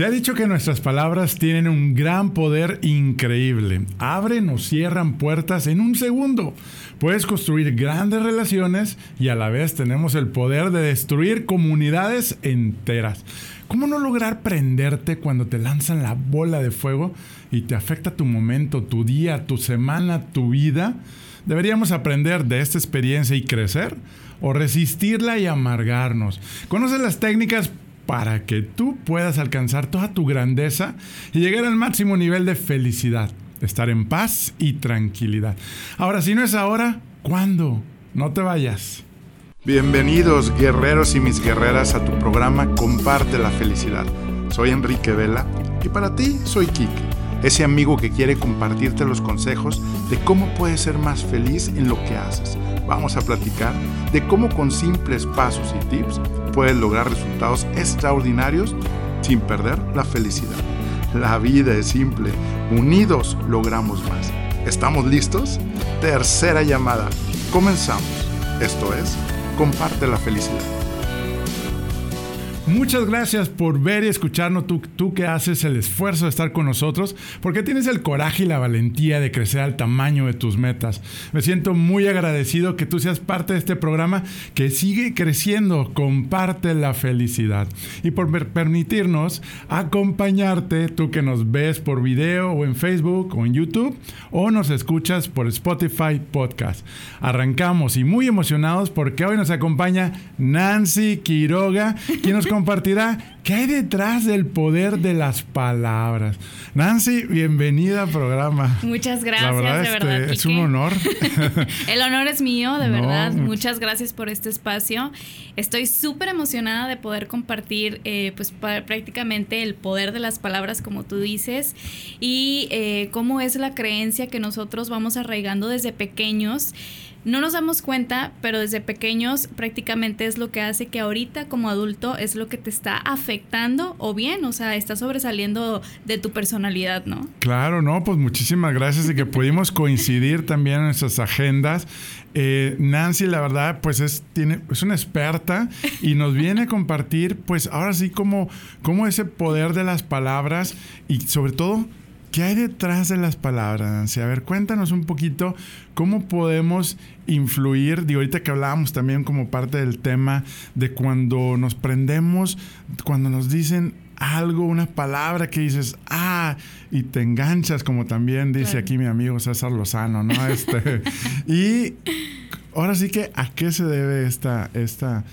Se ha dicho que nuestras palabras tienen un gran poder increíble. Abren o cierran puertas en un segundo. Puedes construir grandes relaciones y a la vez tenemos el poder de destruir comunidades enteras. ¿Cómo no lograr prenderte cuando te lanzan la bola de fuego y te afecta tu momento, tu día, tu semana, tu vida? Deberíamos aprender de esta experiencia y crecer o resistirla y amargarnos. Conoce las técnicas para que tú puedas alcanzar toda tu grandeza y llegar al máximo nivel de felicidad, estar en paz y tranquilidad. Ahora, si no es ahora, ¿cuándo? No te vayas. Bienvenidos guerreros y mis guerreras a tu programa Comparte la felicidad. Soy Enrique Vela y para ti soy Kik, ese amigo que quiere compartirte los consejos de cómo puedes ser más feliz en lo que haces vamos a platicar de cómo con simples pasos y tips puedes lograr resultados extraordinarios sin perder la felicidad. La vida es simple, unidos logramos más. ¿Estamos listos? Tercera llamada. Comenzamos. Esto es, comparte la felicidad. Muchas gracias por ver y escucharnos, tú, tú que haces el esfuerzo de estar con nosotros, porque tienes el coraje y la valentía de crecer al tamaño de tus metas. Me siento muy agradecido que tú seas parte de este programa que sigue creciendo, comparte la felicidad. Y por permitirnos acompañarte, tú que nos ves por video o en Facebook o en YouTube, o nos escuchas por Spotify Podcast. Arrancamos y muy emocionados porque hoy nos acompaña Nancy Quiroga, quien nos compartirá qué hay detrás del poder de las palabras. Nancy, bienvenida al programa. Muchas gracias, de verdad. Este, es un honor. El honor es mío, de verdad. Muchas gracias por este espacio. Estoy súper emocionada de poder compartir eh, pues prácticamente el poder de las palabras, como tú dices, y eh, cómo es la creencia que nosotros vamos arraigando desde pequeños no nos damos cuenta, pero desde pequeños prácticamente es lo que hace que ahorita como adulto es lo que te está afectando o bien, o sea, está sobresaliendo de tu personalidad, ¿no? Claro, no, pues muchísimas gracias y que pudimos coincidir también en nuestras agendas. Eh, Nancy, la verdad, pues es, tiene, es una experta y nos viene a compartir, pues ahora sí, como, como ese poder de las palabras y sobre todo ¿Qué hay detrás de las palabras, Nancy? A ver, cuéntanos un poquito cómo podemos influir, digo, ahorita que hablábamos también como parte del tema de cuando nos prendemos, cuando nos dicen algo, una palabra que dices, ah, y te enganchas, como también dice aquí mi amigo César Lozano, ¿no? Este, y ahora sí que, ¿a qué se debe esta, esta,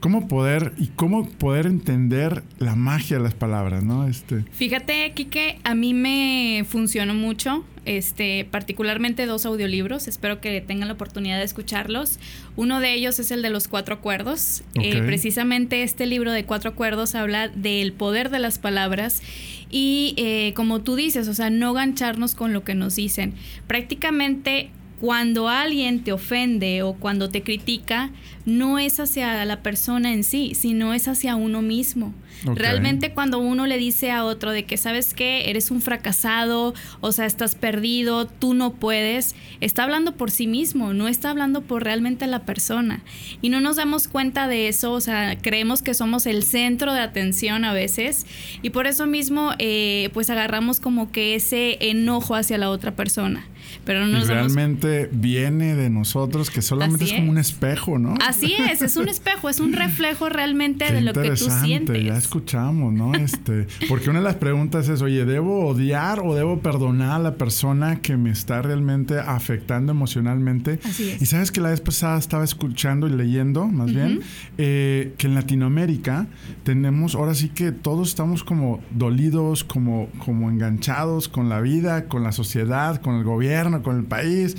cómo poder y cómo poder entender la magia de las palabras, ¿no? Este. Fíjate, Kike, a mí me funcionó mucho, este, particularmente dos audiolibros. Espero que tengan la oportunidad de escucharlos. Uno de ellos es el de los cuatro acuerdos. Eh, precisamente este libro de cuatro acuerdos habla del poder de las palabras y eh, como tú dices, o sea, no gancharnos con lo que nos dicen. Prácticamente cuando alguien te ofende o cuando te critica, no es hacia la persona en sí, sino es hacia uno mismo. Realmente cuando uno le dice a otro de que sabes que eres un fracasado, o sea, estás perdido, tú no puedes, está hablando por sí mismo, no está hablando por realmente la persona. Y no nos damos cuenta de eso, o sea, creemos que somos el centro de atención a veces y por eso mismo eh, pues agarramos como que ese enojo hacia la otra persona. Pero no realmente viene de nosotros, que solamente es como un espejo, ¿no? Así es, es un espejo, es un reflejo realmente de lo que tú sientes. Ya escuchamos, ¿no? Este, porque una de las preguntas es, oye, ¿debo odiar o debo perdonar a la persona que me está realmente afectando emocionalmente? Así es. Y sabes que la vez pasada estaba escuchando y leyendo, más bien, eh, que en Latinoamérica tenemos, ahora sí que todos estamos como dolidos, como, como enganchados con la vida, con la sociedad, con el gobierno, con el país.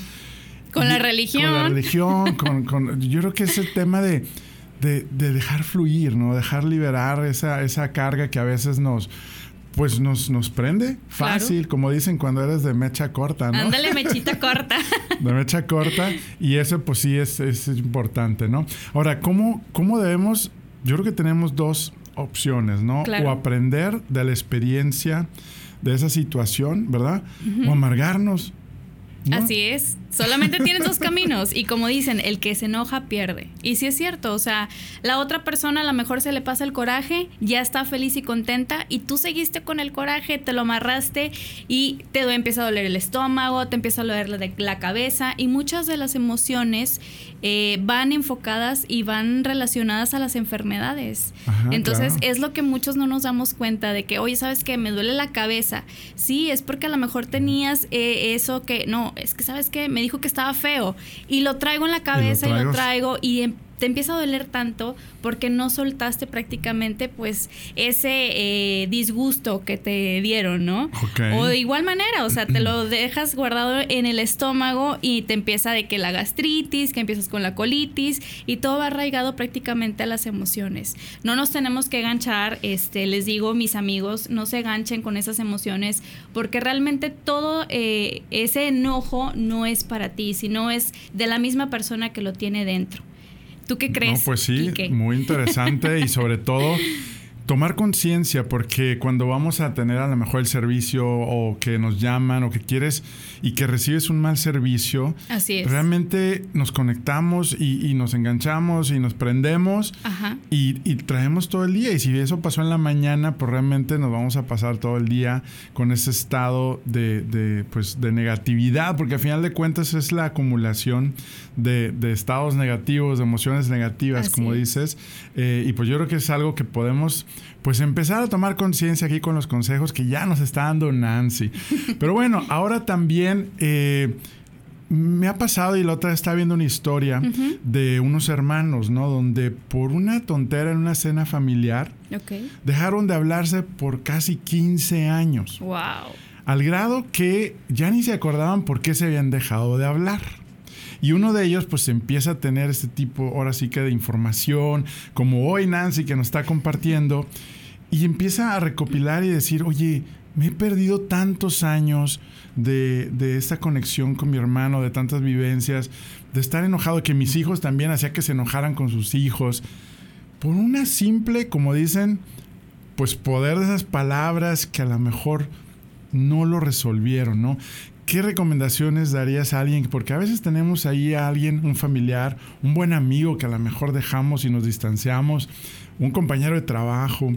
Con la religión. Con la religión, con, yo creo que es el tema de, dejar fluir, ¿no? Dejar liberar esa, esa carga que a veces nos, pues nos, nos prende fácil, como dicen cuando eres de mecha corta, ¿no? Ándale, mechita corta. de mecha corta. Y eso pues sí es, es importante, ¿no? Ahora, ¿cómo, ¿cómo debemos? Yo creo que tenemos dos opciones, ¿no? O aprender de la experiencia de esa situación, ¿verdad? O amargarnos Así es. Solamente tienes dos caminos. Y como dicen, el que se enoja pierde. Y sí es cierto. O sea, la otra persona a lo mejor se le pasa el coraje, ya está feliz y contenta. Y tú seguiste con el coraje, te lo amarraste y te empieza a doler el estómago, te empieza a doler la, la cabeza. Y muchas de las emociones eh, van enfocadas y van relacionadas a las enfermedades. Entonces, es lo que muchos no nos damos cuenta de que, oye, ¿sabes qué? Me duele la cabeza. Sí, es porque a lo mejor tenías eh, eso que, no, es que, ¿sabes qué? Me dijo que estaba feo y lo traigo en la cabeza y lo, traigo y em, te empieza a doler tanto porque no soltaste prácticamente pues ese eh, disgusto que te dieron, ¿no? O de igual manera, o sea, te lo dejas guardado en el estómago y te empieza de que la gastritis, que empiezas con la colitis y todo va arraigado prácticamente a las emociones. No nos tenemos que ganchar, este, les digo mis amigos, no se ganchen con esas emociones porque realmente todo eh, ese enojo no es para ti, sino es de la misma persona que lo tiene dentro. ¿Tú qué crees? No, pues sí, muy interesante y sobre todo tomar conciencia porque cuando vamos a tener a lo mejor el servicio o que nos llaman o que quieres y que recibes un mal servicio, Así es. realmente nos conectamos y, nos enganchamos y nos prendemos Y, traemos todo el día. Y si eso pasó en la mañana, pues realmente nos vamos a pasar todo el día con ese estado de, pues, de negatividad, porque al final de cuentas es la acumulación de, estados negativos, de emociones negativas, como dices. Eh, y pues yo creo que es algo que podemos pues empezar a tomar conciencia aquí con los consejos que ya nos está dando Nancy. Pero bueno, ahora también eh, me ha pasado y la otra estaba viendo una historia de unos hermanos, ¿no? Donde por una tontera en una cena familiar dejaron de hablarse por casi 15 años. Wow. Al grado que ya ni se acordaban por qué se habían dejado de hablar. Y uno de ellos pues empieza a tener este tipo, ahora sí que de información, como hoy Nancy que nos está compartiendo, y empieza a recopilar y decir, oye, me he perdido tantos años de, de, esta conexión con mi hermano, de tantas vivencias, de estar enojado, que mis hijos también hacía que se enojaran con sus hijos, por una simple, como dicen, pues poder de esas palabras que a lo mejor no lo resolvieron, ¿no? ¿Qué recomendaciones darías a alguien? Porque a veces tenemos ahí a alguien, un familiar, un buen amigo que a lo mejor dejamos y nos distanciamos, un compañero de trabajo.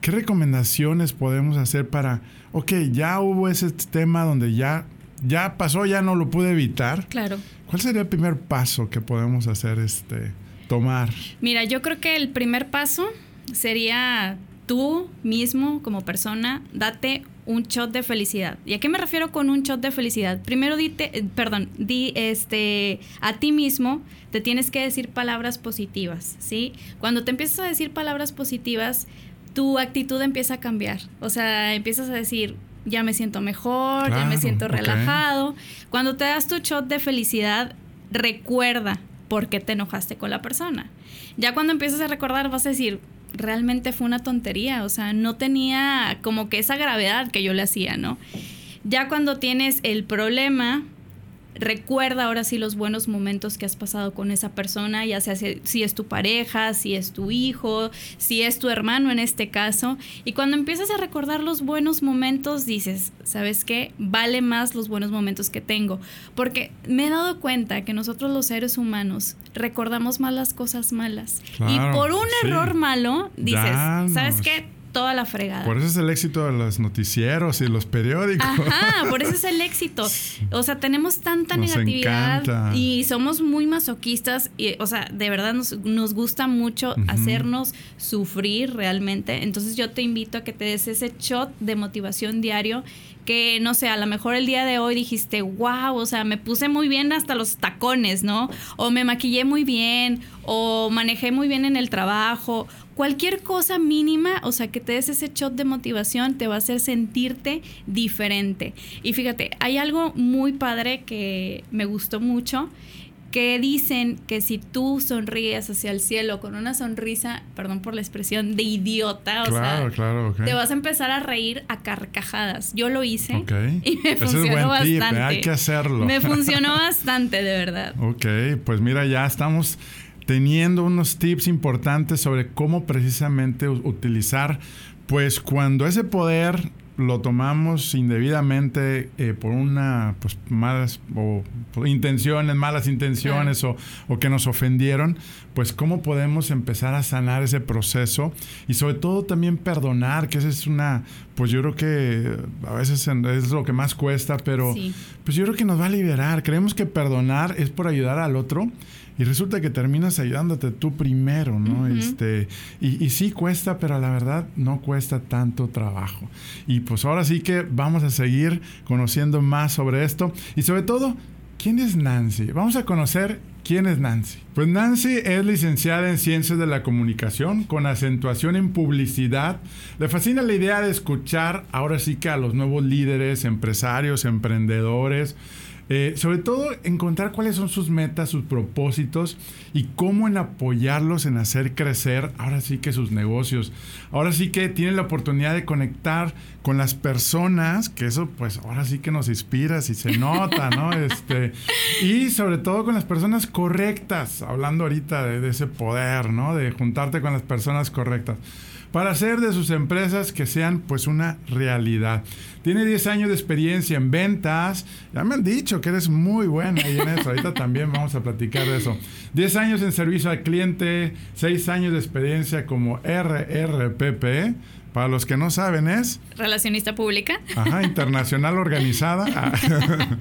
¿Qué recomendaciones podemos hacer para, ok, ya hubo ese tema donde ya, ya pasó, ya no lo pude evitar? Claro. ¿Cuál sería el primer paso que podemos hacer, este, tomar? Mira, yo creo que el primer paso sería tú mismo como persona, date un shot de felicidad. ¿Y a qué me refiero con un shot de felicidad? Primero dite, eh, perdón, di este a ti mismo te tienes que decir palabras positivas, ¿sí? Cuando te empiezas a decir palabras positivas, tu actitud empieza a cambiar. O sea, empiezas a decir, ya me siento mejor, ya me siento relajado. Cuando te das tu shot de felicidad, recuerda por qué te enojaste con la persona. Ya cuando empiezas a recordar vas a decir, realmente fue una tontería, o sea, no tenía como que esa gravedad que yo le hacía, ¿no? Ya cuando tienes el problema, recuerda ahora sí los buenos momentos que has pasado con esa persona, ya sea si, es tu pareja, si es tu hijo, si es tu hermano en este caso. Y cuando empiezas a recordar los buenos momentos, dices, ¿sabes qué? Vale más los buenos momentos que tengo. Porque me he dado cuenta que nosotros los seres humanos recordamos más las cosas malas. y por un error malo, dices, ¿sabes qué? Toda la fregada. Por eso es el éxito de los noticieros y los periódicos. Ajá, por eso es el éxito. O sea, tenemos tanta negatividad y somos muy masoquistas. Y, o sea, de verdad nos, nos gusta mucho hacernos sufrir realmente. Entonces yo te invito a que te des ese shot de motivación diario que, no sé, a lo mejor el día de hoy dijiste, wow, o sea, me puse muy bien hasta los tacones, ¿no? O me maquillé muy bien, o manejé muy bien en el trabajo, cualquier cosa mínima, o sea, que te des ese shot de motivación, te va a hacer sentirte diferente. Y fíjate, hay algo muy padre que me gustó mucho que dicen que si tú sonríes hacia el cielo con una sonrisa, perdón por la expresión, de idiota, o sea, te vas a empezar a reír a carcajadas. Yo lo hice y me funcionó bastante. hay que hacerlo. Me funcionó bastante, de verdad. Ok, pues mira, ya estamos teniendo unos tips importantes sobre cómo precisamente utilizar, pues cuando ese poder lo tomamos indebidamente eh, por una, pues malas o intenciones, malas intenciones o, o, que nos ofendieron, pues cómo podemos empezar a sanar ese proceso y sobre todo también perdonar, que esa es una, pues yo creo que a veces es lo que más cuesta, pero pues yo creo que nos va a liberar. Creemos que perdonar es por ayudar al otro y resulta que terminas ayudándote tú primero, ¿no? este, y, y, sí cuesta, pero la verdad no cuesta tanto trabajo. Y pues ahora sí que vamos a seguir conociendo más sobre esto y sobre todo, ¿quién es Nancy? Vamos a conocer ¿Quién es Nancy? Pues Nancy es licenciada en Ciencias de la Comunicación con acentuación en publicidad. Le fascina la idea de escuchar ahora sí que a los nuevos líderes, empresarios, emprendedores, eh, sobre todo encontrar cuáles son sus metas, sus propósitos y cómo en apoyarlos en hacer crecer ahora sí que sus negocios. Ahora sí que tienen la oportunidad de conectar con las personas, que eso pues ahora sí que nos inspira si se nota, ¿no? Este, y sobre todo con las personas correctas, hablando ahorita de, de ese poder, ¿no? De juntarte con las personas correctas para hacer de sus empresas que sean pues una realidad. Tiene 10 años de experiencia en ventas. Ya me han dicho que eres muy buena ahí en eso. Ahorita también vamos a platicar de eso. 10 años en servicio al cliente, 6 años de experiencia como RRPP para los que no saben es... Relacionista pública. Ajá, internacional organizada.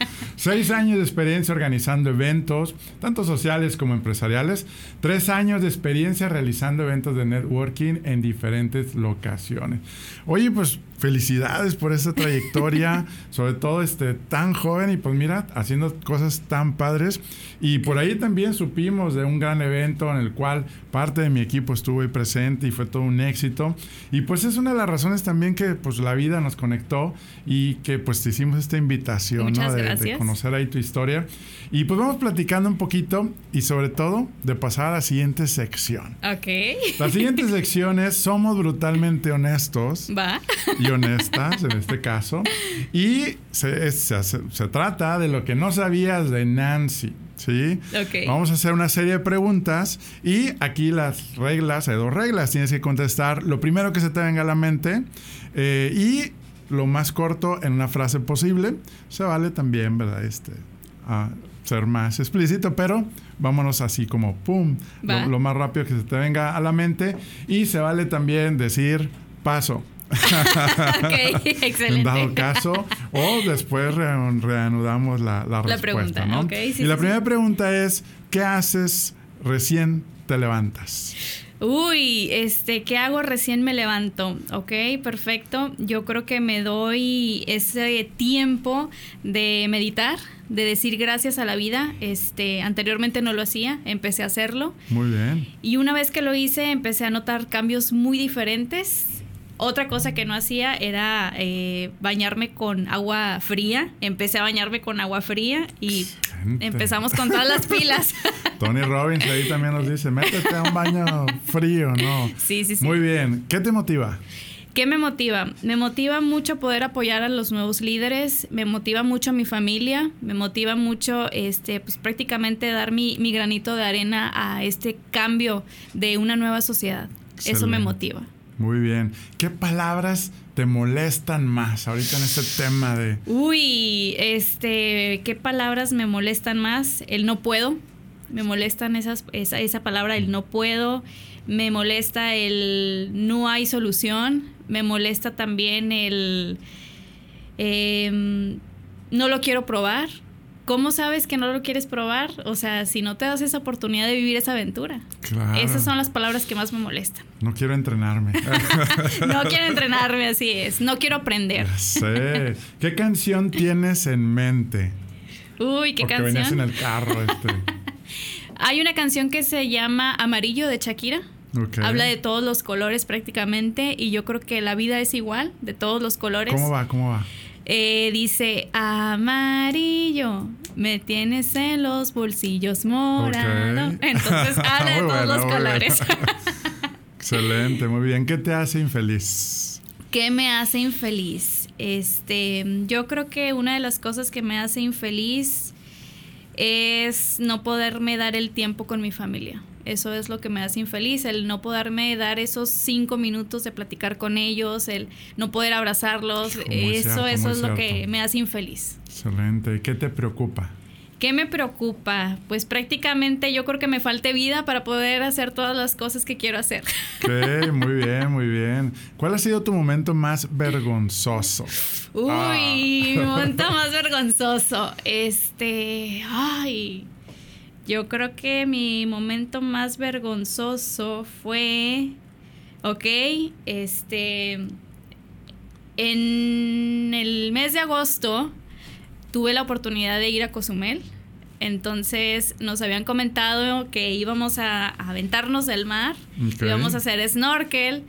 Seis años de experiencia organizando eventos, tanto sociales como empresariales. Tres años de experiencia realizando eventos de networking en diferentes locaciones. Oye, pues felicidades por esa trayectoria, sobre todo este tan joven y pues mira, haciendo cosas tan padres. Y por ahí también supimos de un gran evento en el cual parte de mi equipo estuvo ahí presente y fue todo un éxito. Y pues es una de las razones también que pues la vida nos conectó y que pues te hicimos esta invitación ¿no? de, de, conocer ahí tu historia. Y pues vamos platicando un poquito y sobre todo de pasar a la siguiente sección. Ok. La siguiente sección es Somos brutalmente honestos. Va. Y honestas en este caso. Y se, se, se, trata de lo que no sabías de Nancy. ¿Sí? Okay. Vamos a hacer una serie de preguntas y aquí las reglas, hay dos reglas, tienes que contestar lo primero que se te venga a la mente eh, y lo más corto en una frase posible. Se vale también, ¿verdad? Este, a ser más explícito, pero vámonos así como pum, lo, lo, más rápido que se te venga a la mente y se vale también decir paso. Ok, excelente. En dado caso, o después re reanudamos la, la, la respuesta, pregunta, ¿no? Okay, sí, y la sí, primera pregunta es, ¿qué haces recién te levantas? Uy, este, ¿qué hago recién me levanto? Ok, perfecto. Yo creo que me doy ese tiempo de meditar, de decir gracias a la vida. Este, anteriormente no lo hacía, empecé a hacerlo. Muy bien. Y una vez que lo hice, empecé a notar cambios muy diferentes. Otra cosa que no hacía era eh, bañarme con agua fría. Empecé a bañarme con agua fría y empezamos con todas las pilas. Tony Robbins ahí también nos dice, métete a un baño frío, ¿no? Sí, sí, sí. Muy bien. ¿Qué te motiva? ¿Qué me motiva? Me motiva mucho poder apoyar a los nuevos líderes, me motiva mucho a mi familia, me motiva mucho este, pues prácticamente dar mi, mi granito de arena a este cambio de una nueva sociedad. Excelente. Eso me motiva. Muy bien. ¿Qué palabras te molestan más ahorita en este tema de... Uy, este, ¿qué palabras me molestan más? El no puedo. Me molestan esas, esa, esa palabra, el no puedo. Me molesta el no hay solución. Me molesta también el... Eh, no lo quiero probar. ¿Cómo sabes que no lo quieres probar? O sea, si no te das esa oportunidad de vivir esa aventura. Claro. Esas son las palabras que más me molestan. No quiero entrenarme. no quiero entrenarme, así es. No quiero aprender. Ya sé. ¿Qué canción tienes en mente? Uy, ¿qué Porque canción? venías en el carro este. Hay una canción que se llama Amarillo de Shakira. Okay. Habla de todos los colores prácticamente y yo creo que la vida es igual, de todos los colores. ¿Cómo va? ¿Cómo va? Eh, dice, amarillo, me tienes en los bolsillos morado. Okay. Entonces habla de todos los colores. Excelente, muy bien. ¿Qué te hace infeliz? ¿Qué me hace infeliz? Este, yo creo que una de las cosas que me hace infeliz es no poderme dar el tiempo con mi familia. Eso es lo que me hace infeliz, el no poderme dar esos cinco minutos de platicar con ellos, el no poder abrazarlos. Eso, eso es lo que me hace infeliz. Excelente. ¿Qué te preocupa? ¿Qué me preocupa? Pues prácticamente yo creo que me falte vida para poder hacer todas las cosas que quiero hacer. Ok, muy bien, muy bien. ¿Cuál ha sido tu momento más vergonzoso? Uy, ah. mi momento más vergonzoso. Este, ay, yo creo que mi momento más vergonzoso fue, ok, este, en el mes de agosto tuve la oportunidad de ir a Cozumel. Entonces nos habían comentado que íbamos a, aventarnos del mar, íbamos a hacer snorkel.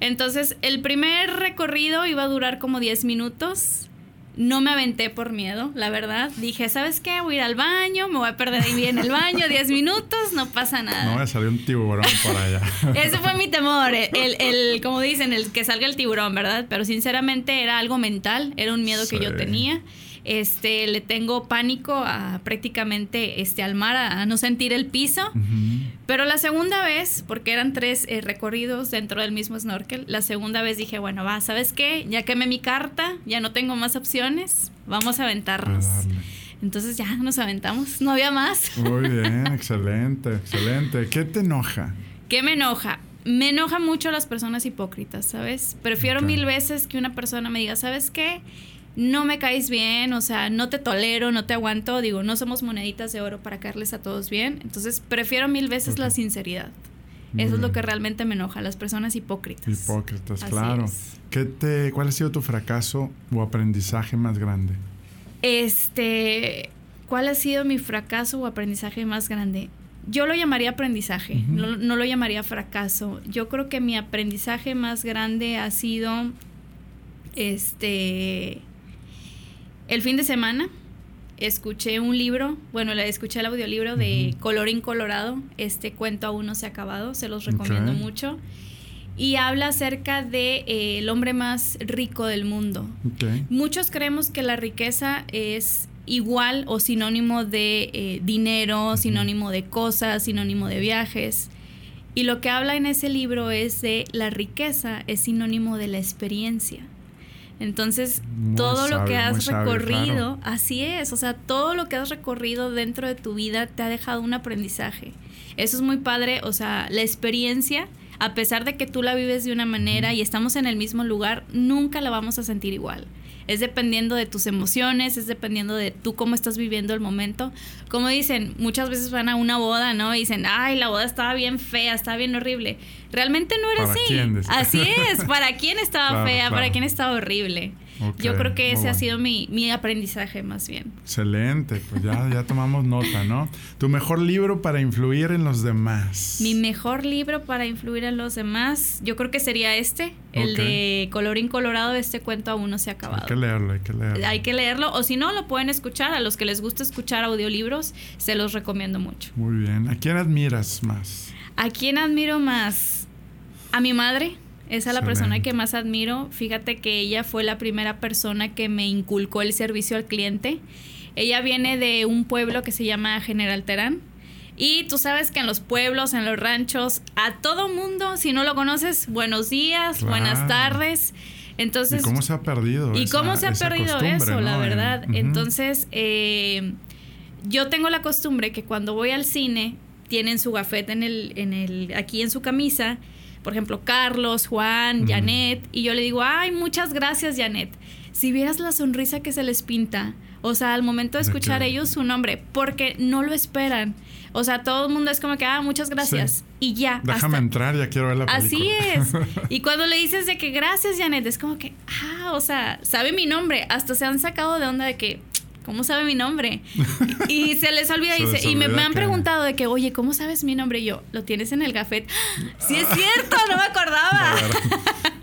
Entonces el primer recorrido iba a durar como 10 minutos. No me aventé por miedo, la verdad. Dije, ¿sabes qué? Voy a ir al baño, me voy a perder ahí en el baño 10 minutos, no pasa nada. No voy a salir un tiburón por allá. Ese fue mi temor, el, el, como dicen, el que salga el tiburón, ¿verdad? Pero sinceramente era algo mental, era un miedo que yo tenía este, le tengo pánico a prácticamente este, al mar, a, no sentir el piso. Pero la segunda vez, porque eran tres eh, recorridos dentro del mismo snorkel, la segunda vez dije, bueno, va, ¿sabes qué? Ya quemé mi carta, ya no tengo más opciones, vamos a aventarnos. Entonces ya nos aventamos, no había más. Muy bien, excelente, excelente. ¿Qué te enoja? ¿Qué me enoja? Me enoja mucho las personas hipócritas, ¿sabes? Prefiero mil veces que una persona me diga, ¿sabes qué? No me caes bien, o sea, no te tolero, no te aguanto, digo, no somos moneditas de oro para caerles a todos bien, entonces prefiero mil veces la sinceridad. Eso es lo que realmente me enoja, las personas hipócritas. Hipócritas, claro. ¿Qué te, ¿Cuál ha sido tu fracaso o aprendizaje más grande? Este, ¿cuál ha sido mi fracaso o aprendizaje más grande? Yo lo llamaría aprendizaje, no, no, lo llamaría fracaso. Yo creo que mi aprendizaje más grande ha sido, este, el fin de semana escuché un libro, bueno, le escuché el audiolibro de Colorín Colorado, este cuento aún no se ha acabado, se los recomiendo mucho. Y habla acerca de eh, el hombre más rico del mundo. Muchos creemos que la riqueza es igual o sinónimo de eh, dinero, sinónimo de cosas, sinónimo de viajes. Y lo que habla en ese libro es de la riqueza es sinónimo de la experiencia. Entonces, todo lo que has recorrido, así es, o sea, todo lo que has recorrido dentro de tu vida te ha dejado un aprendizaje. Eso es muy padre, o sea, la experiencia, a pesar de que tú la vives de una manera y estamos en el mismo lugar, nunca la vamos a sentir igual es dependiendo de tus emociones, es dependiendo de tú cómo estás viviendo el momento. Como dicen, muchas veces van a una boda, ¿no? Y dicen, ay, la boda estaba bien fea, estaba bien horrible. Realmente no era así. así es, ¿para quién estaba fea? ¿Para quién estaba horrible? Yo creo que ese ha sido mi, mi, aprendizaje más bien. Excelente, pues ya, ya tomamos nota, ¿no? Tu mejor libro para influir en los demás. Mi mejor libro para influir en los demás, yo creo que sería este, el de Colorín Colorado, este cuento aún no se ha acabado. Hay que leerlo, hay que leerlo. Hay que leerlo, o si no, lo pueden escuchar. A los que les gusta escuchar audiolibros, se los recomiendo mucho. Muy bien. ¿A quién admiras más? ¿A quién admiro más? A mi madre es a la persona que más admiro. Fíjate que ella fue la primera persona que me inculcó el servicio al cliente. Ella viene de un pueblo que se llama General Terán. Y tú sabes que en los pueblos, en los ranchos, a todo mundo, si no lo conoces, buenos días, buenas tardes. Entonces, ¿Y cómo se ha perdido? ¿Y cómo se ha perdido eso, la verdad? Entonces, eh, yo tengo la costumbre que cuando voy al cine, tienen su gafete en el, en el, aquí en su camisa por ejemplo, Carlos, Juan, Janet, y yo le digo, ay, muchas gracias, Janet. Si vieras la sonrisa que se les pinta, o sea, al momento de escuchar ellos su nombre, porque no lo esperan. O sea, todo el mundo es como que, ah, muchas gracias. Y ya. Déjame entrar, ya quiero ver la película. Así es. y cuando le dices de que gracias, Janet, es como que, ah, o sea, sabe mi nombre. Hasta se han sacado de onda de que, ¿cómo sabe mi nombre? y se les olvida, y, me, han preguntado de que, oye, ¿cómo sabes mi nombre? Y yo, ¿lo tienes en el gafet? sí es cierto, no me acordaba.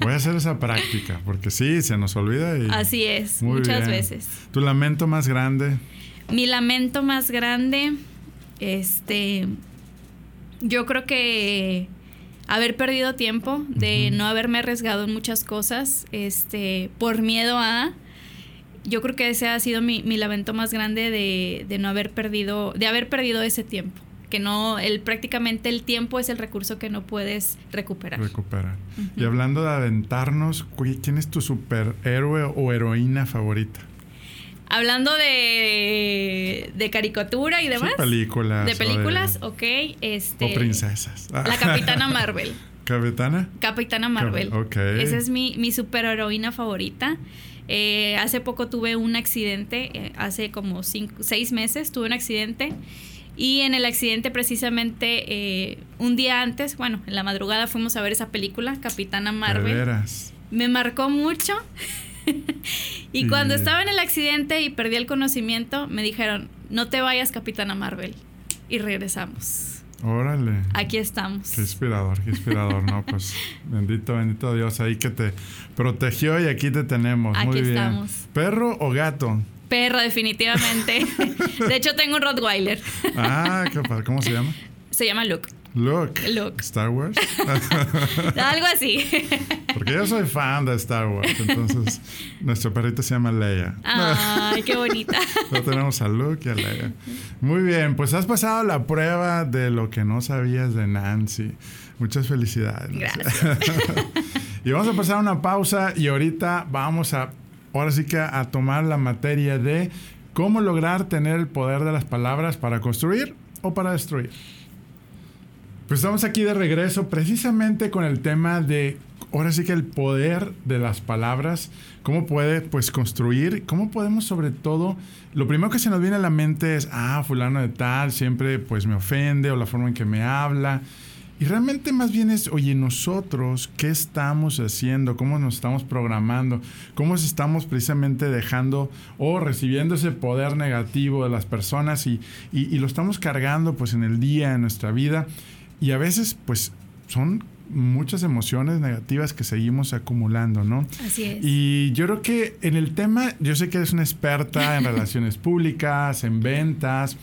Voy a hacer esa práctica, porque sí, se nos olvida. Y... Así es, muchas veces. ¿Tu lamento más grande? Mi lamento más grande, este, yo creo que haber perdido tiempo, de no haberme arriesgado en muchas cosas, este, por miedo a yo creo que ese ha sido mi, mi lamento más grande de, no haber perdido, de haber perdido ese tiempo. que no, el, prácticamente el tiempo es el recurso que no puedes recuperar. Recuperar. Y hablando de aventarnos, ¿quién es tu superhéroe o heroína favorita? Hablando de, de caricatura y demás. Sí, películas. De películas, ok. Este, o princesas. La Capitana Marvel. ¿Capitana? Capitana Marvel. Ok. Esa es mi, mi superheroína favorita. Eh, hace poco tuve un accidente, eh, hace como cinco, seis meses tuve un accidente y en el accidente precisamente eh, un día antes, bueno, en la madrugada fuimos a ver esa película, Capitana Marvel. Me marcó mucho. y cuando estaba en el accidente y perdí el conocimiento, me dijeron, no te vayas, Capitana Marvel. Y regresamos. Órale. Aquí estamos. Qué inspirador, qué inspirador, ¿no? Pues bendito, bendito Dios ahí que te protegió y aquí te tenemos. Aquí Muy bien. estamos. ¿Perro o gato? Perro, definitivamente. De hecho, tengo un Rottweiler. Ah, qué padre. ¿Cómo se llama? Se llama Luke. Luke. Luke. Star Wars. Algo así. Porque yo soy fan de Star Wars. Entonces, nuestro perrito se llama Leia. Ay, qué bonita. Ya tenemos a Luke y a Leia. Muy bien, pues has pasado la prueba de lo que no sabías de Nancy. Muchas felicidades. Gracias. y vamos a pasar una pausa y ahorita vamos a, ahora sí que a tomar la materia de cómo lograr tener el poder de las palabras para construir o para destruir. Pues estamos aquí de regreso precisamente con el tema de, ahora sí que el poder de las palabras, cómo puede pues construir, cómo podemos sobre todo, lo primero que se nos viene a la mente es, ah, fulano de tal, siempre pues me ofende o la forma en que me habla. Y realmente más bien es, oye, nosotros, ¿qué estamos haciendo? ¿Cómo nos estamos programando? ¿Cómo estamos precisamente dejando o recibiendo ese poder negativo de las personas y, y lo estamos cargando pues en el día, en nuestra vida? Y a veces, pues, son muchas emociones negativas que seguimos acumulando, ¿no? Así es. Y yo creo que en el tema, yo sé que eres una experta en relaciones públicas, en ventas.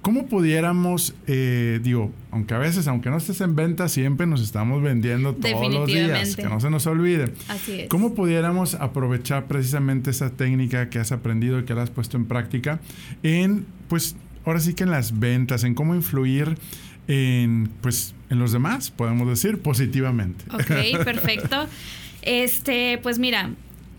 ¿Cómo pudiéramos, eh, digo, aunque a veces, aunque no estés en ventas, siempre nos estamos vendiendo todos los días, que no se nos olvide. Así es. ¿Cómo pudiéramos aprovechar precisamente esa técnica que has aprendido y que has puesto en práctica en, pues, ahora sí que en las ventas, en cómo influir en, pues, en los demás, podemos decir, positivamente. Ok, perfecto. Este, pues mira,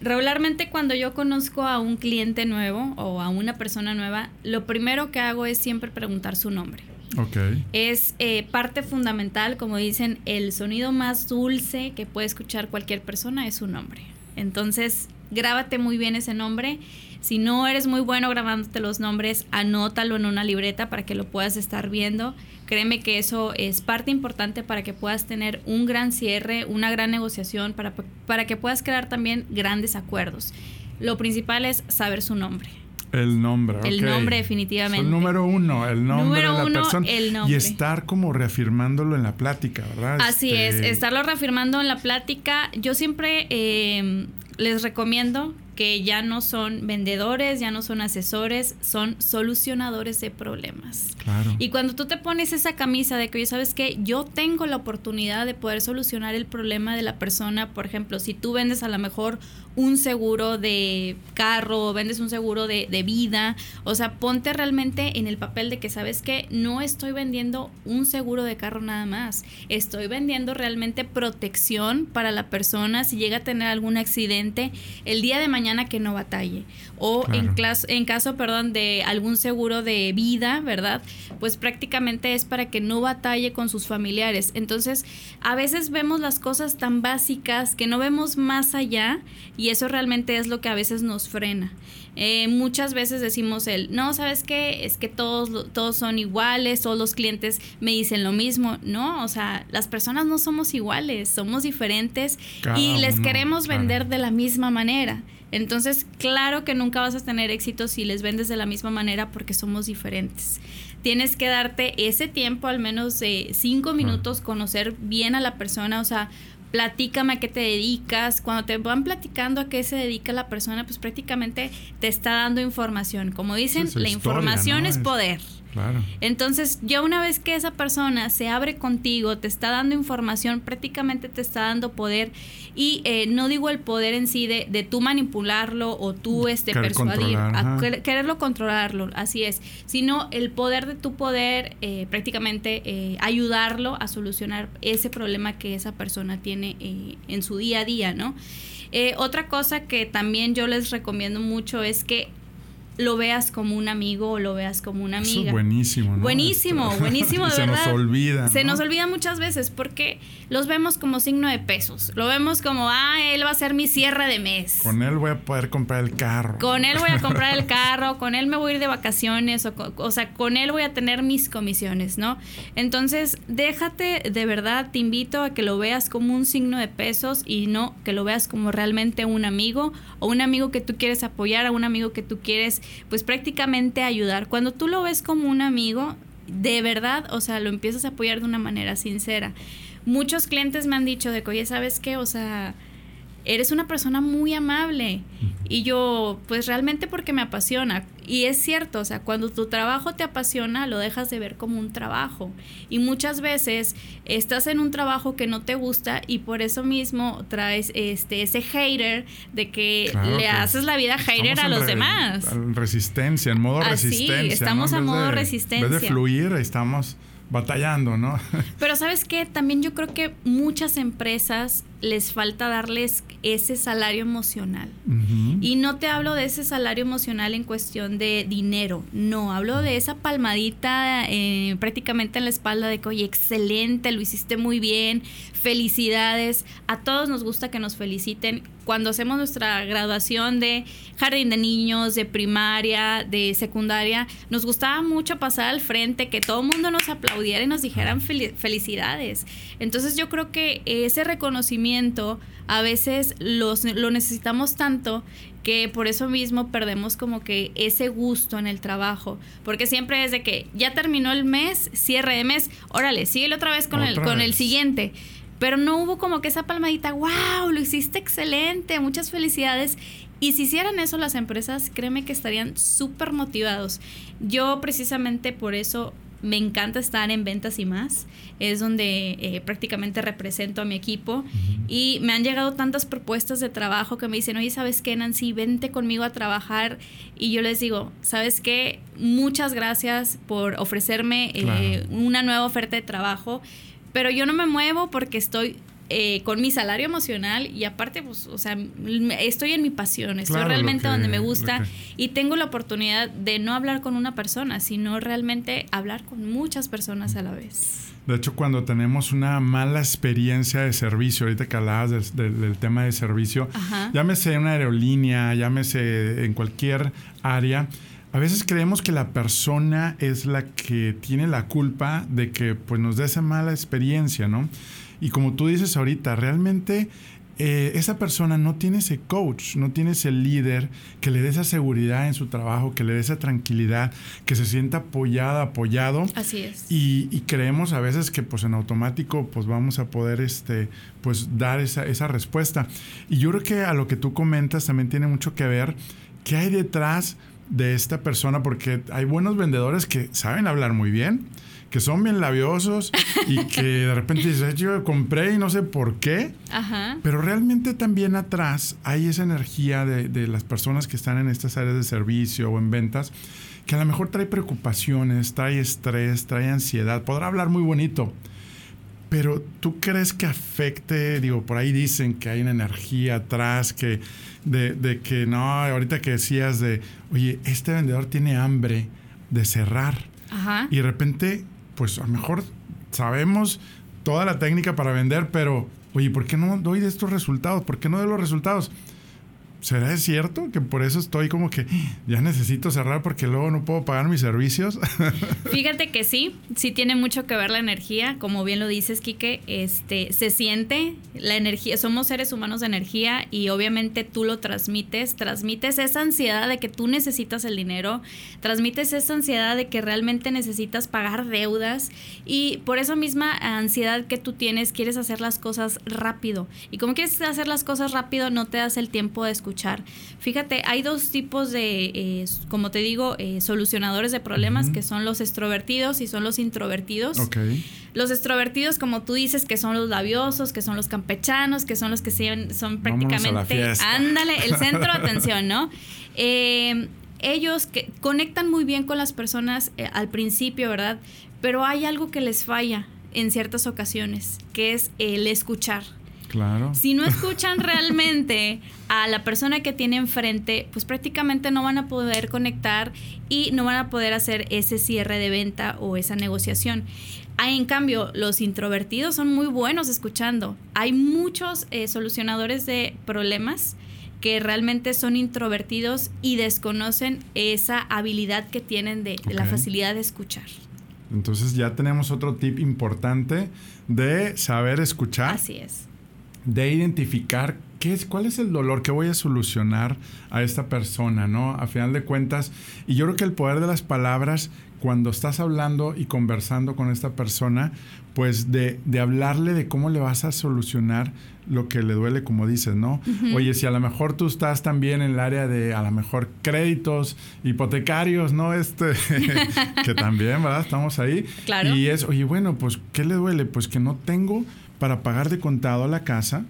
regularmente cuando yo conozco a un cliente nuevo o a una persona nueva, lo primero que hago es siempre preguntar su nombre. Ok. Es eh, parte fundamental, como dicen, el sonido más dulce que puede escuchar cualquier persona es su nombre. Entonces, grábate muy bien ese nombre. Si no eres muy bueno grabándote los nombres, anótalo en una libreta para que lo puedas estar viendo. Créeme que eso es parte importante para que puedas tener un gran cierre, una gran negociación, para, para que puedas crear también grandes acuerdos. Lo principal es saber su nombre. El nombre, El nombre definitivamente. el número uno, el nombre de la persona. Y estar como reafirmándolo en la plática, ¿verdad? Así es, este, estarlo reafirmando en la plática. Yo siempre eh, les recomiendo que ya no son vendedores, ya no son asesores, son solucionadores de problemas. Claro. Y cuando tú te pones esa camisa de que, oye, ¿sabes qué? Yo tengo la oportunidad de poder solucionar el problema de la persona, por ejemplo, si tú vendes a lo mejor un seguro de carro, vendes un seguro de, de vida, o sea, ponte realmente en el papel de que, ¿sabes qué? No estoy vendiendo un seguro de carro nada más, estoy vendiendo realmente protección para la persona si llega a tener algún accidente el día de mañana que no batalle. O en, en caso, perdón, de algún seguro de vida, ¿verdad? Pues prácticamente es para que no batalle con sus familiares. Entonces, a veces vemos las cosas tan básicas que no vemos más allá y eso realmente es lo que a veces nos frena. Eh, muchas veces decimos el, no, ¿sabes qué? Es que todos, todos son iguales, todos los clientes me dicen lo mismo. No, o sea, las personas no somos iguales, somos diferentes y les queremos vender de la misma manera. Entonces, claro que nunca vas a tener éxito si les vendes de la misma manera porque somos diferentes. Tienes que darte ese tiempo, al menos de cinco minutos, conocer bien a la persona, o sea, platícame a qué te dedicas. Cuando te van platicando a qué se dedica la persona, pues prácticamente te está dando información. Como dicen, la información es poder. Claro. Entonces, ya una vez que esa persona se abre contigo, te está dando información, prácticamente te está dando poder. Y eh, no digo el poder en sí de, de tú manipularlo o tú este, persuadir, a quererlo controlarlo, así es, sino el poder de tu poder eh, prácticamente eh, ayudarlo a solucionar ese problema que esa persona tiene en su día a día, ¿no? otra cosa que también yo les recomiendo mucho es que lo veas como un amigo o lo veas como una amiga. Eso buenísimo, ¿no? Buenísimo, buenísimo, de Se nos olvida. Se nos olvida muchas veces porque los vemos como signo de pesos. Lo vemos como, ah, él va a ser mi cierre de mes. Con él voy a poder comprar el carro. Con él voy a comprar el carro, con él me voy a ir de vacaciones, o, o sea, con él voy a tener mis comisiones, ¿no? Entonces, déjate, de verdad, te invito a que lo veas como un signo de pesos y no que lo veas como realmente un amigo o un amigo que tú quieres apoyar, a un amigo que tú quieres pues prácticamente ayudar. Cuando tú lo ves como un amigo, de verdad, o sea, lo empiezas a apoyar de una manera sincera. Muchos clientes me han dicho de que, oye, ¿sabes qué? O sea, eres una persona muy amable. Y yo, pues realmente porque me apasiona. Y es cierto, o sea, cuando tu trabajo te apasiona, lo dejas de ver como un trabajo. Y muchas veces estás en un trabajo que no te gusta y por eso mismo traes este ese hater de que le haces la vida hater a los demás. Resistencia, en modo Así, resistencia. Estamos a modo resistencia. En vez de fluir, estamos batallando, ¿no? Pero sabes qué, también yo creo que muchas empresas les falta darles ese salario emocional. Y no te hablo de ese salario emocional en cuestión de dinero, no, hablo de esa palmadita eh, prácticamente en la espalda de que, oye, excelente, lo hiciste muy bien, felicidades. A todos nos gusta que nos feliciten. Cuando hacemos nuestra graduación de jardín de niños, de primaria, de secundaria, nos gustaba mucho pasar al frente, que todo el mundo nos aplaudiera y nos dijeran felicidades. Entonces yo creo que ese reconocimiento a veces los, lo necesitamos tanto que por eso mismo perdemos como que ese gusto en el trabajo, porque siempre es de que ya terminó el mes, cierre de mes, órale, sigue otra vez con, el, con el siguiente. Pero no hubo como que esa palmadita, wow, lo hiciste excelente, muchas felicidades. Y si hicieran eso las empresas, créeme que estarían súper motivados. Yo precisamente por eso me encanta estar en ventas y más. Es donde eh, prácticamente represento a mi equipo. Y me han llegado tantas propuestas de trabajo que me dicen, oye, ¿sabes qué, Nancy? Vente conmigo a trabajar. Y yo les digo, ¿sabes qué? Muchas gracias por ofrecerme eh, una nueva oferta de trabajo. Pero yo no me muevo porque estoy eh, con mi salario emocional y aparte, pues, o sea, estoy en mi pasión, estoy realmente donde me gusta y tengo la oportunidad de no hablar con una persona, sino realmente hablar con muchas personas a la vez. De hecho, cuando tenemos una mala experiencia de servicio, ahorita que hablabas del, tema de servicio, llámese en una aerolínea, llámese en cualquier área, a veces creemos que la persona es la que tiene la culpa de que pues, nos dé esa mala experiencia, ¿no? Y como tú dices ahorita, realmente eh, esa persona no tiene ese coach, no tiene ese líder que le dé esa seguridad en su trabajo, que le dé esa tranquilidad, que se sienta apoyada, apoyado. Así es. Y, creemos a veces que pues en automático pues vamos a poder este, pues dar esa, esa respuesta. Y yo creo que a lo que tú comentas también tiene mucho que ver qué hay detrás de esta persona, porque hay buenos vendedores que saben hablar muy bien, que son bien labiosos y que de repente dices, yo compré y no sé por qué. Ajá. Pero realmente también atrás hay esa energía de, de, las personas que están en estas áreas de servicio o en ventas, que a lo mejor trae preocupaciones, trae estrés, trae ansiedad. Podrá hablar muy bonito. Pero tú crees que afecte, digo, por ahí dicen que hay una energía atrás, que de, de que no, ahorita que decías de, oye, este vendedor tiene hambre de cerrar. Ajá. Y de repente pues a lo mejor sabemos toda la técnica para vender, pero oye, ¿por qué no doy de estos resultados? ¿Por qué no doy los resultados? ¿Será cierto que por eso estoy como que ya necesito cerrar porque luego no puedo pagar mis servicios? Fíjate que sí, sí tiene mucho que ver la energía, como bien lo dices, Quique, este, se siente la energía, somos seres humanos de energía y obviamente tú lo transmites, transmites esa ansiedad de que tú necesitas el dinero, transmites esa ansiedad de que realmente necesitas pagar deudas y por esa misma ansiedad que tú tienes quieres hacer las cosas rápido y como quieres hacer las cosas rápido no te das el tiempo de escuchar escuchar. Fíjate, hay dos tipos de, eh, como te digo, eh, solucionadores de problemas, que son los extrovertidos y son los introvertidos. Los extrovertidos, como tú dices, que son los labiosos, que son los campechanos, que son los que son prácticamente, ándale, el centro de atención, ¿no? Eh, ellos que conectan muy bien con las personas al principio, ¿verdad? Pero hay algo que les falla en ciertas ocasiones, que es el escuchar. Claro. Si no escuchan realmente a la persona que tiene enfrente, pues prácticamente no van a poder conectar y no van a poder hacer ese cierre de venta o esa negociación. Ah, en cambio, los introvertidos son muy buenos escuchando. Hay muchos eh, solucionadores de problemas que realmente son introvertidos y desconocen esa habilidad que tienen de la facilidad de escuchar. Entonces ya tenemos otro tip importante de saber escuchar. Así es. De identificar qué es, cuál es el dolor que voy a solucionar a esta persona, ¿no? A final de cuentas. Y yo creo que el poder de las palabras, cuando estás hablando y conversando con esta persona, pues de, de hablarle de cómo le vas a solucionar lo que le duele, como dices, ¿no? Oye, si a lo mejor tú estás también en el área de, a lo mejor, créditos hipotecarios, ¿no? Este, que también, ¿verdad? Estamos ahí. Claro. Y es, oye, bueno, pues, ¿qué le duele? Pues que no tengo para pagar de contado la casa.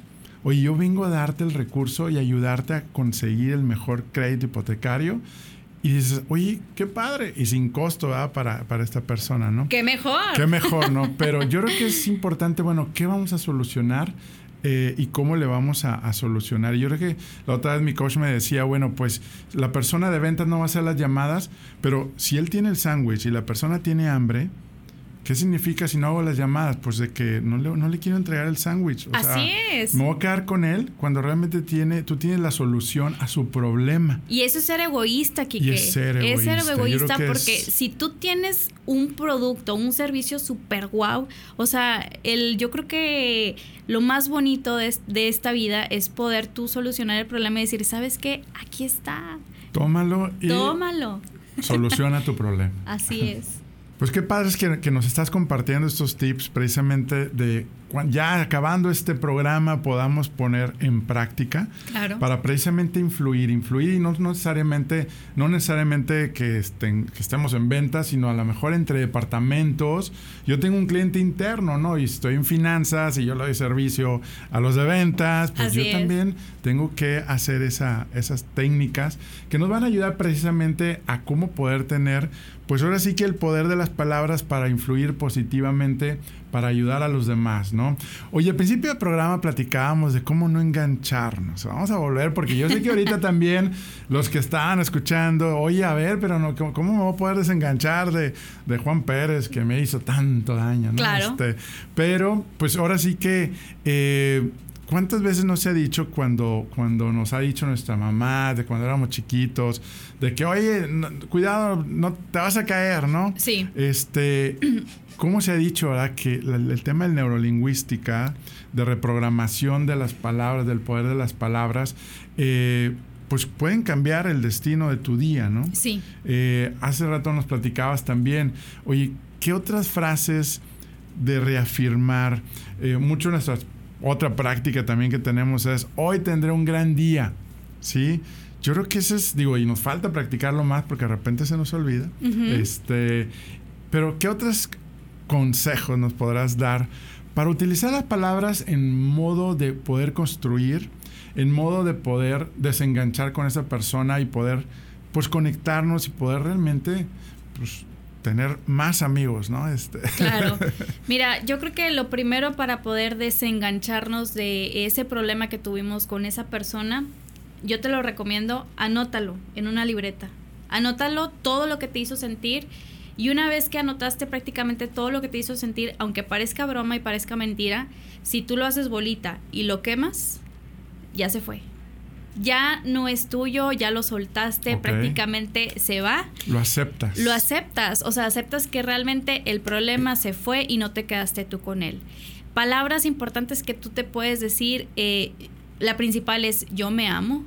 Oye, yo vengo a darte el recurso y ayudarte a conseguir el mejor crédito hipotecario y dices, oye, qué padre, y sin costo ¿verdad? Para, para esta persona, ¿no? Qué mejor. Qué mejor, ¿no? Pero yo creo que es importante, bueno, ¿qué vamos a solucionar? Eh, y cómo le vamos a, a, solucionar. Yo creo que la otra vez mi coach me decía, bueno, pues la persona de ventas no va a hacer las llamadas, pero si él tiene el sándwich y la persona tiene hambre, ¿Qué significa si no hago las llamadas? Pues de que no le, no le quiero entregar el sándwich. Así es. Me voy a quedar con él cuando realmente tiene, tú tienes la solución a su problema. Y eso es ser egoísta, Kike. Y es ser egoísta. Es ser egoísta porque si tú tienes un producto, un servicio súper guau, o sea, el, yo creo que lo más bonito de, de esta vida es poder tú solucionar el problema y decir, ¿sabes qué? Aquí está. Tómalo y... Tómalo. Soluciona tu problema. Así es. Pues qué padre es que, que, nos estás compartiendo estos tips precisamente de ya acabando este programa podamos poner en práctica para precisamente influir, influir y no, necesariamente, no necesariamente que, estén, que estemos en ventas, sino a lo mejor entre departamentos. Yo tengo un cliente interno, ¿no? Y estoy en finanzas y yo le doy servicio a los de ventas, pues yo también tengo que hacer esa, esas técnicas que nos van a ayudar precisamente a cómo poder tener, pues ahora sí que el poder de las palabras para influir positivamente para ayudar a los demás, ¿no? Oye, al principio del programa platicábamos de cómo no engancharnos. Vamos a volver porque yo sé que ahorita también los que estaban escuchando, oye, a ver, pero no, ¿cómo me voy a poder desenganchar de, de Juan Pérez que me hizo tanto daño? ¿no? Claro. Este, pero, pues ahora sí que... Eh, ¿Cuántas veces nos ha dicho cuando, cuando nos ha dicho nuestra mamá, de cuando éramos chiquitos, de que, oye, cuidado, no te vas a caer, ¿no? Sí. Este, ¿Cómo se ha dicho, verdad, que el, tema de neurolingüística, de reprogramación de las palabras, del poder de las palabras, eh, pues pueden cambiar el destino de tu día, ¿no? Sí. Eh, hace rato nos platicabas también, oye, ¿qué otras frases de reafirmar? Eh, mucho nuestras otra práctica también que tenemos es, hoy tendré un gran día, ¿sí? Yo creo que ese es, digo, y nos falta practicarlo más porque de repente se nos olvida. este, pero, ¿qué otros consejos nos podrás dar para utilizar las palabras en modo de poder construir, en modo de poder desenganchar con esa persona y poder, pues, conectarnos y poder realmente, pues, tener más amigos, ¿no? Este. Claro. Mira, yo creo que lo primero para poder desengancharnos de ese problema que tuvimos con esa persona, yo te lo recomiendo, anótalo en una libreta. Anótalo todo lo que te hizo sentir y una vez que anotaste prácticamente todo lo que te hizo sentir, aunque parezca broma y parezca mentira, si tú lo haces bolita y lo quemas, ya se fue ya no es tuyo, ya lo soltaste, prácticamente se va. Lo aceptas. Lo aceptas, o sea, aceptas que realmente el problema se fue y no te quedaste tú con él. Palabras importantes que tú te puedes decir, eh, la principal es yo me amo.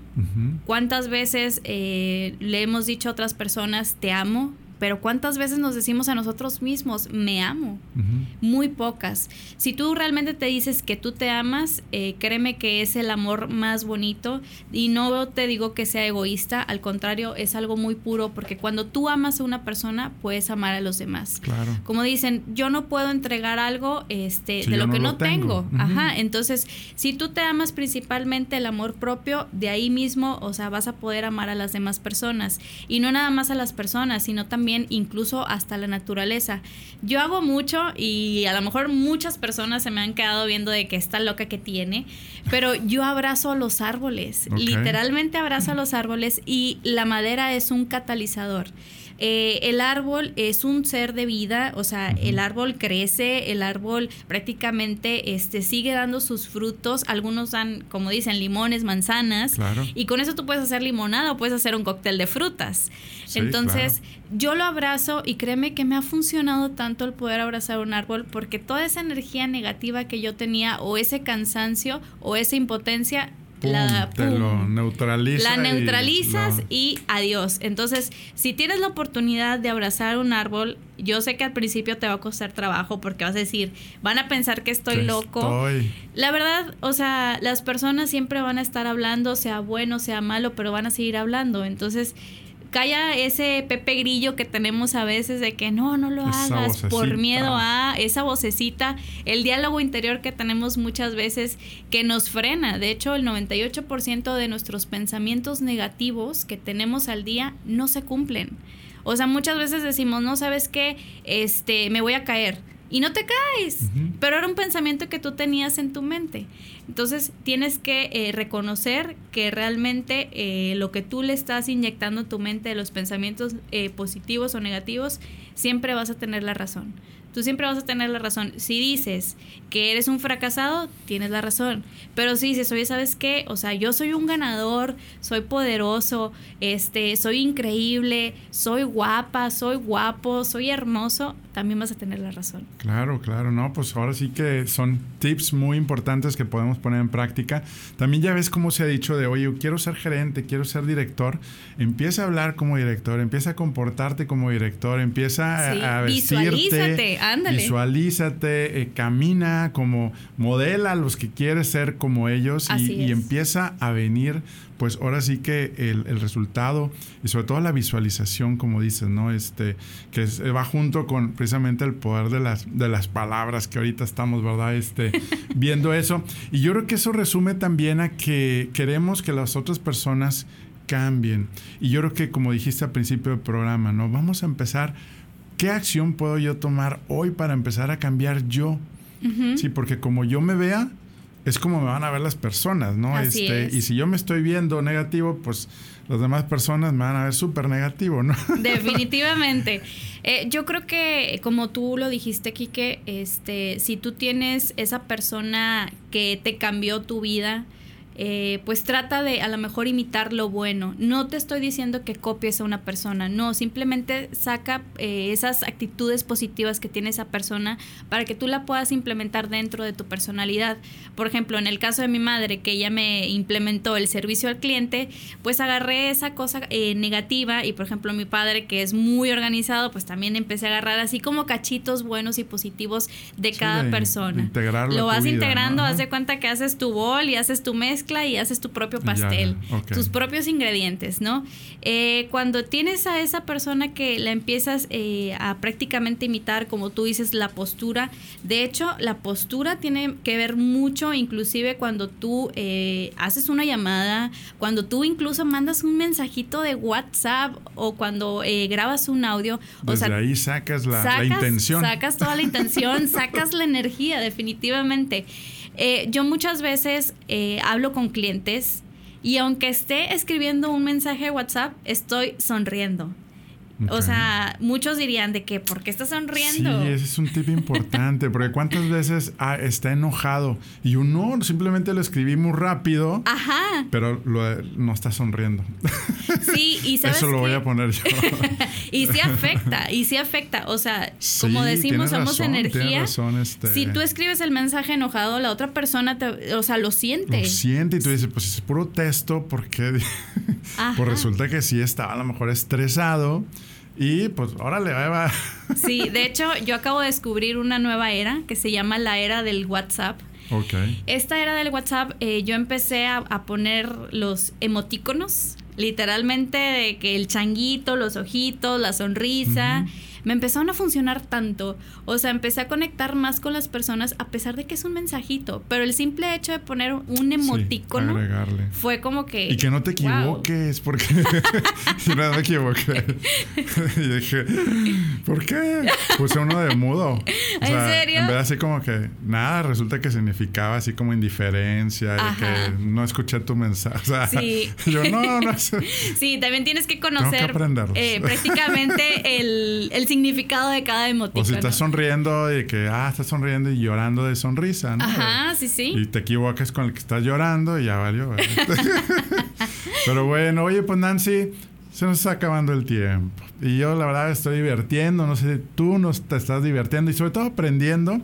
¿Cuántas veces eh, le hemos dicho a otras personas te amo? Pero ¿cuántas veces nos decimos a nosotros mismos, me amo? Muy pocas. Si tú realmente te dices que tú te amas, eh, créeme que es el amor más bonito y no te digo que sea egoísta, al contrario, es algo muy puro porque cuando tú amas a una persona, puedes amar a los demás. Claro. Como dicen, yo no puedo entregar algo este, de lo que no, tengo. Ajá, entonces, si tú te amas principalmente el amor propio, de ahí mismo, o sea, vas a poder amar a las demás personas. Y no nada más a las personas, sino también incluso hasta la naturaleza. Yo hago mucho y a lo mejor muchas personas se me han quedado viendo de que está loca que tiene, pero yo abrazo a los árboles, literalmente abrazo a los árboles y la madera es un catalizador. Eh, el árbol es un ser de vida, o sea, el árbol crece, el árbol prácticamente este, sigue dando sus frutos, algunos dan, como dicen, limones, manzanas, y con eso tú puedes hacer limonada o puedes hacer un cóctel de frutas. Entonces, yo lo abrazo y créeme que me ha funcionado tanto el poder abrazar un árbol porque toda esa energía negativa que yo tenía o ese cansancio o esa impotencia la, te lo neutralizas. La neutralizas y, adiós. Entonces, si tienes la oportunidad de abrazar un árbol, yo sé que al principio te va a costar trabajo porque vas a decir, van a pensar que estoy loco. La verdad, o sea, las personas siempre van a estar hablando, sea bueno, sea malo, pero van a seguir hablando. Entonces, calla ese Pepe Grillo que tenemos a veces de que no, no lo hagas por miedo a esa vocecita, el diálogo interior que tenemos muchas veces que nos frena. De hecho, el 98% de nuestros pensamientos negativos que tenemos al día no se cumplen. O sea, muchas veces decimos, no sabes qué, este, me voy a caer y no te caes. Pero era un pensamiento que tú tenías en tu mente. Entonces tienes que eh, reconocer que realmente eh, lo que tú le estás inyectando a tu mente los pensamientos eh, positivos o negativos, siempre vas a tener la razón. Tú siempre vas a tener la razón. Si dices que eres un fracasado, tienes la razón. Pero si dices, oye, ¿sabes qué? O sea, yo soy un ganador, soy poderoso, este, soy increíble, soy guapa, soy guapo, soy hermoso, también vas a tener la razón. Claro, claro, no, pues ahora sí que son tips muy importantes que podemos poner en práctica. También ya ves cómo se ha dicho de, oye, quiero ser gerente, quiero ser director. Empieza a hablar como director, empieza a comportarte como director, empieza a, vestirte. Visualízate, ándale. Visualízate, eh, camina como modela a los que quieres ser como ellos y, y empieza a venir pues ahora sí que el, resultado y sobre todo la visualización, como dices, ¿no? Este, que va junto con precisamente el poder de las, de las palabras que ahorita estamos, ¿verdad? Este, viendo eso. Y yo creo que eso resume también a que queremos que las otras personas cambien. Y yo creo que, como dijiste al principio del programa, ¿no? Vamos a empezar. ¿Qué acción puedo yo tomar hoy para empezar a cambiar yo? Sí, porque como yo me vea, es como me van a ver las personas, ¿no? este, Y si yo me estoy viendo negativo, pues las demás personas me van a ver súper negativo, ¿no? Definitivamente. Eh, yo creo que, como tú lo dijiste, Quique, este, si tú tienes esa persona que te cambió tu vida, eh, pues trata de a lo mejor imitar lo bueno. No te estoy diciendo que copies a una persona, no, simplemente saca eh, esas actitudes positivas que tiene esa persona para que tú la puedas implementar dentro de tu personalidad. Por ejemplo, en el caso de mi madre, que ella me implementó el servicio al cliente, pues agarré esa cosa eh, negativa y por ejemplo mi padre, que es muy organizado, pues también empecé a agarrar así como cachitos buenos y positivos de cada persona. Lo vas integrando, haz de cuenta que haces tu bol y haces tu mezcla y haces tu propio pastel, tus propios ingredientes, ¿no? Eh, cuando tienes a esa persona que la empiezas eh, a prácticamente imitar, como tú dices, la postura, de hecho, la postura tiene que ver mucho, inclusive cuando tú eh, haces una llamada, cuando tú incluso mandas un mensajito de WhatsApp o cuando grabas un audio. Desde ahí sacas la intención. Sacas toda la intención, sacas la energía, definitivamente. Eh, yo muchas veces eh, hablo con clientes y aunque esté escribiendo un mensaje de WhatsApp, estoy sonriendo. O sea, muchos dirían de que, ¿por qué está sonriendo? Sí, ese es un tip importante, porque cuántas veces ah, está enojado y uno simplemente lo escribí muy rápido, Ajá. pero no está sonriendo. Sí, y sabes Eso lo voy a poner yo. y sí afecta, y sí afecta. O sea, como decimos, somos energía. este... Si tú escribes el mensaje enojado, la otra persona, te, o sea, lo siente. Lo siente y tú dices, pues es puro texto, porque pues resulta que sí estaba a lo mejor estresado Y pues, órale, va. Sí, de hecho, yo acabo de descubrir una nueva era que se llama la era del WhatsApp. Ok. Esta era del WhatsApp, eh, yo empecé a, poner los emotíconos, literalmente de que el changuito, los ojitos, la sonrisa me empezaron a funcionar tanto. O sea, empecé a conectar más con las personas a pesar de que es un mensajito. Pero el simple hecho de poner un emoticono fue como que. Y que no te equivoques, porque yo no me equivoqué. y dije, ¿por qué? Puse uno de mudo. ¿En serio? En vez de así como que nada, resulta que significaba así como indiferencia, de que no escuché tu mensaje. O sea, sí. yo no, no sé. Sí, también tienes que conocer eh, prácticamente el, el significado de cada emoticono. O si estás sonriendo y que, ah, estás sonriendo y llorando de sonrisa, ¿no? Ajá, sí, sí. Y te equivocas con el que estás llorando y ya valió. Pero bueno, oye, pues Nancy, se nos está acabando el tiempo. Y yo la verdad estoy divirtiendo, no sé, tú nos te estás divirtiendo y sobre todo aprendiendo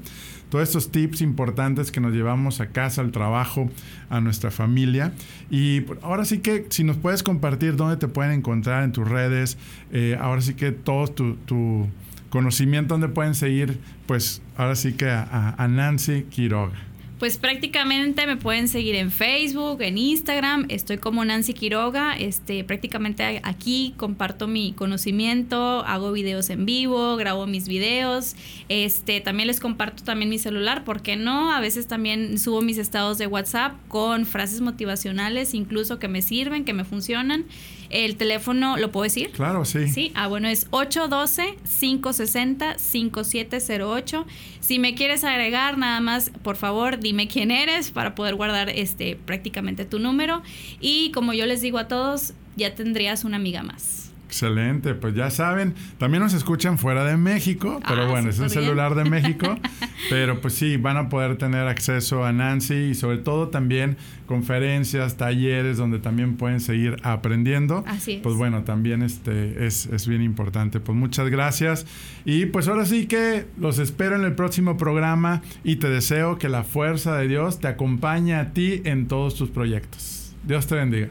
todos estos tips importantes que nos llevamos a casa, al trabajo, a nuestra familia. Y ahora sí que si nos puedes compartir dónde te pueden encontrar en tus redes, eh, ahora sí que todo tu, tu, conocimiento, dónde pueden seguir, pues ahora sí que a, a Nancy Quiroga. Pues prácticamente me pueden seguir en Facebook, en Instagram, estoy como Nancy Quiroga, este, prácticamente aquí comparto mi conocimiento, hago videos en vivo, grabo mis videos, este, también les comparto también mi celular, ¿por qué no? A veces también subo mis estados de WhatsApp con frases motivacionales, incluso que me sirven, que me funcionan. El teléfono, ¿lo puedo decir? Claro, sí. Sí, ah, bueno, es 812-560-5708. Si me quieres agregar, nada más, por favor, dime quién eres para poder guardar este prácticamente tu número. Y como yo les digo a todos, ya tendrías una amiga más. Excelente, pues ya saben, también nos escuchan fuera de México, pero ah, bueno, es un celular de México, pero pues sí, van a poder tener acceso a Nancy y sobre todo también conferencias, talleres donde también pueden seguir aprendiendo. Así Pues bueno, también este es, es bien importante. Pues muchas gracias y pues ahora sí que los espero en el próximo programa y te deseo que la fuerza de Dios te acompañe a ti en todos tus proyectos. Dios te bendiga.